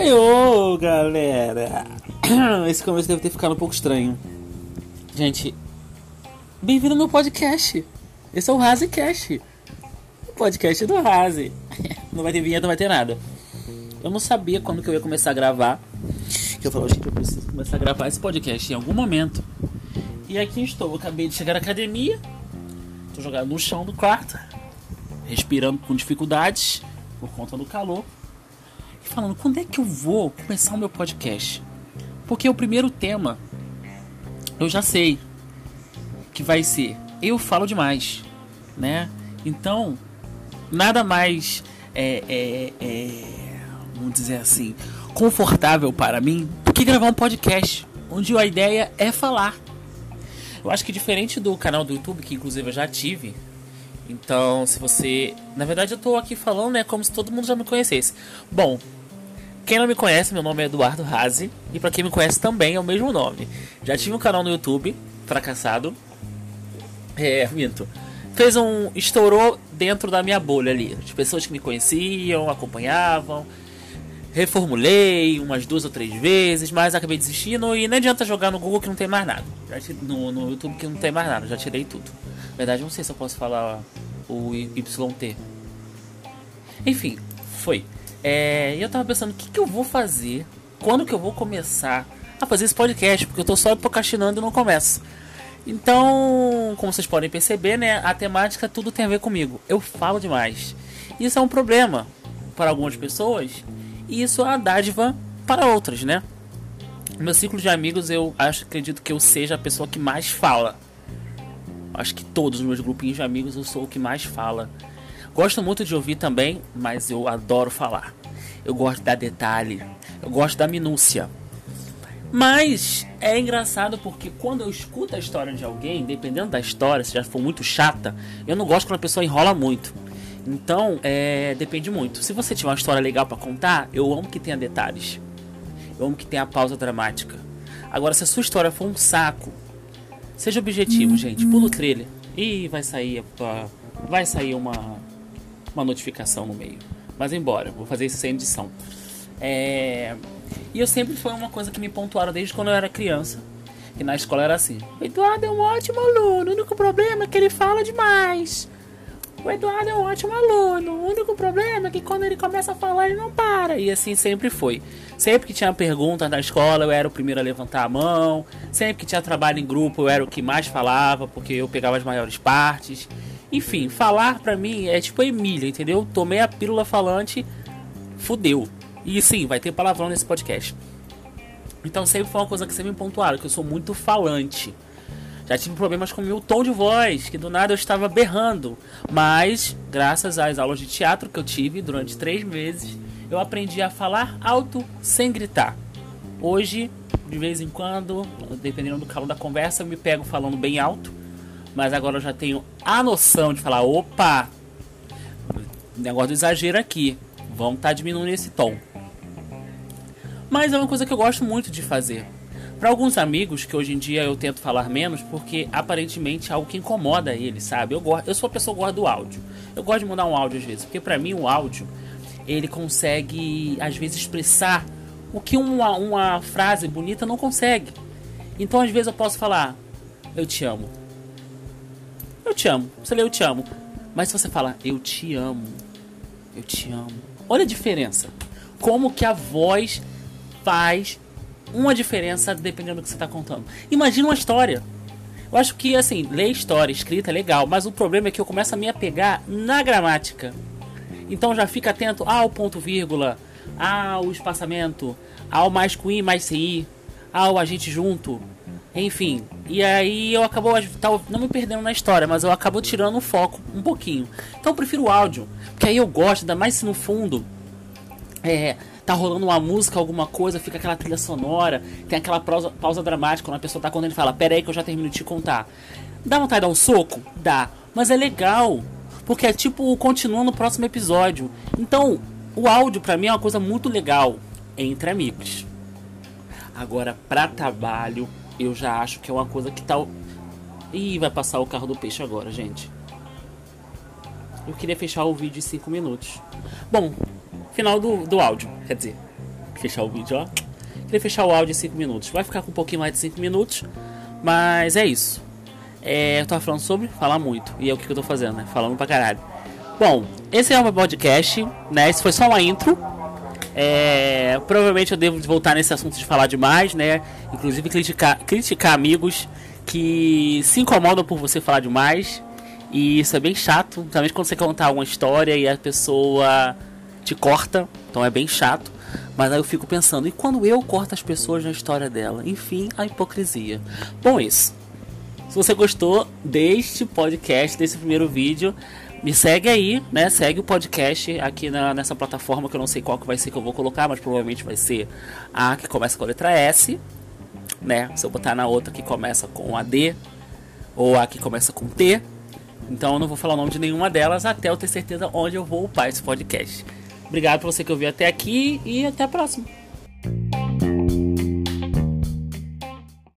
Ei, ô, galera! Esse começo deve ter ficado um pouco estranho. Gente, bem-vindo ao meu podcast. Esse é o Razecast. O podcast do Raze. Não vai ter vinheta, não vai ter nada. Eu não sabia quando que eu ia começar a gravar. Que eu falei, gente, eu preciso começar a gravar esse podcast em algum momento. E aqui estou, eu acabei de chegar à academia. Tô jogado no chão do quarto. Respirando com dificuldades por conta do calor falando quando é que eu vou começar o meu podcast. Porque o primeiro tema eu já sei que vai ser eu falo demais, né? Então nada mais é, é, é vamos dizer assim confortável para mim do que gravar um podcast onde a ideia é falar. Eu acho que diferente do canal do YouTube que inclusive eu já tive, então, se você. Na verdade, eu tô aqui falando, né? Como se todo mundo já me conhecesse. Bom, quem não me conhece, meu nome é Eduardo Razi. E para quem me conhece também é o mesmo nome. Já tive um canal no YouTube, fracassado. É, minto. Fez um. estourou dentro da minha bolha ali. As pessoas que me conheciam, acompanhavam. Reformulei umas duas ou três vezes, mas acabei desistindo e não adianta jogar no Google que não tem mais nada. No, no YouTube que não tem mais nada, já tirei tudo. Na verdade, não sei se eu posso falar o YT. Enfim, foi. É, eu tava pensando, o que, que eu vou fazer? Quando que eu vou começar a fazer esse podcast? Porque eu tô só procrastinando e não começo. Então, como vocês podem perceber, né, a temática tudo tem a ver comigo. Eu falo demais. Isso é um problema para algumas pessoas e isso é uma dádiva para outras, né? No meu ciclo de amigos, eu acho, acredito que eu seja a pessoa que mais fala. Acho que todos os meus grupinhos de amigos eu sou o que mais fala. Gosto muito de ouvir também, mas eu adoro falar. Eu gosto de dar detalhe, eu gosto da minúcia. Mas é engraçado porque quando eu escuto a história de alguém, dependendo da história, se já for muito chata, eu não gosto quando a pessoa enrola muito. Então, é, depende muito. Se você tiver uma história legal para contar, eu amo que tenha detalhes. Eu amo que tenha pausa dramática. Agora, se a sua história for um saco, seja objetivo, gente. Pula o trailer. E vai sair, vai sair uma uma notificação no meio. Mas embora, vou fazer isso sem edição. É... E eu sempre foi uma coisa que me pontuaram desde quando eu era criança. Que na escola era assim: o Eduardo é um ótimo aluno, o único problema é que ele fala demais. O Eduardo é um ótimo aluno, o único problema é que quando ele começa a falar ele não para. E assim sempre foi. Sempre que tinha pergunta na escola, eu era o primeiro a levantar a mão. Sempre que tinha trabalho em grupo, eu era o que mais falava, porque eu pegava as maiores partes. Enfim, falar pra mim é tipo Emília, entendeu? Tomei a pílula falante, fudeu. E sim, vai ter palavrão nesse podcast. Então sempre foi uma coisa que sempre me pontuaram, que eu sou muito falante. Já tive problemas com o meu tom de voz, que do nada eu estava berrando. Mas, graças às aulas de teatro que eu tive durante três meses, eu aprendi a falar alto sem gritar. Hoje, de vez em quando, dependendo do calor da conversa, eu me pego falando bem alto mas agora eu já tenho a noção de falar, opa, negócio do exagero aqui. Vamos estar tá diminuindo esse tom. Mas é uma coisa que eu gosto muito de fazer. Para alguns amigos que hoje em dia eu tento falar menos, porque aparentemente é algo que incomoda eles, sabe? Eu, gosto, eu sou a pessoa que gosta do áudio. Eu gosto de mudar um áudio às vezes, porque para mim o áudio ele consegue às vezes expressar o que uma, uma frase bonita não consegue. Então às vezes eu posso falar, eu te amo te amo. Você lê eu te amo. Mas se você fala eu te amo, eu te amo. Olha a diferença. Como que a voz faz uma diferença dependendo do que você está contando. Imagina uma história. Eu acho que assim, ler história escrita é legal, mas o problema é que eu começo a me apegar na gramática. Então já fica atento ao ponto vírgula, ao espaçamento, ao mais com i mais ci, ao a gente junto, enfim, e aí eu acabo não me perdendo na história, mas eu acabo tirando o foco um pouquinho. Então eu prefiro o áudio, porque aí eu gosto, ainda mais se no fundo é, tá rolando uma música, alguma coisa, fica aquela trilha sonora, tem aquela pausa, pausa dramática quando a pessoa tá contando e fala, pera aí que eu já termino de te contar. Dá vontade de dar um soco? Dá. Mas é legal. Porque é tipo, continua no próximo episódio. Então, o áudio para mim é uma coisa muito legal entre amigos. Agora, pra trabalho, eu já acho que é uma coisa que tal. Tá... Ih, vai passar o carro do peixe agora, gente. Eu queria fechar o vídeo em 5 minutos. Bom, final do, do áudio, quer dizer. fechar o vídeo, ó. Queria fechar o áudio em 5 minutos. Vai ficar com um pouquinho mais de 5 minutos, mas é isso. É, eu tava falando sobre falar muito, e é o que eu tô fazendo, né? Falando pra caralho. Bom, esse é o meu podcast, né? Esse foi só uma intro. É, provavelmente eu devo voltar nesse assunto de falar demais, né? Inclusive criticar, criticar amigos que se incomodam por você falar demais. E isso é bem chato, principalmente quando você contar alguma história e a pessoa te corta. Então é bem chato. Mas aí eu fico pensando, e quando eu corto as pessoas na história dela? Enfim, a hipocrisia. Bom, isso. Se você gostou deste podcast, desse primeiro vídeo, me segue aí, né? Segue o podcast aqui na, nessa plataforma que eu não sei qual que vai ser que eu vou colocar, mas provavelmente vai ser a que começa com a letra S, né? Se eu botar na outra que começa com a D ou a que começa com T, então eu não vou falar o nome de nenhuma delas até eu ter certeza onde eu vou upar esse podcast. Obrigado por você que ouviu até aqui e até a próxima.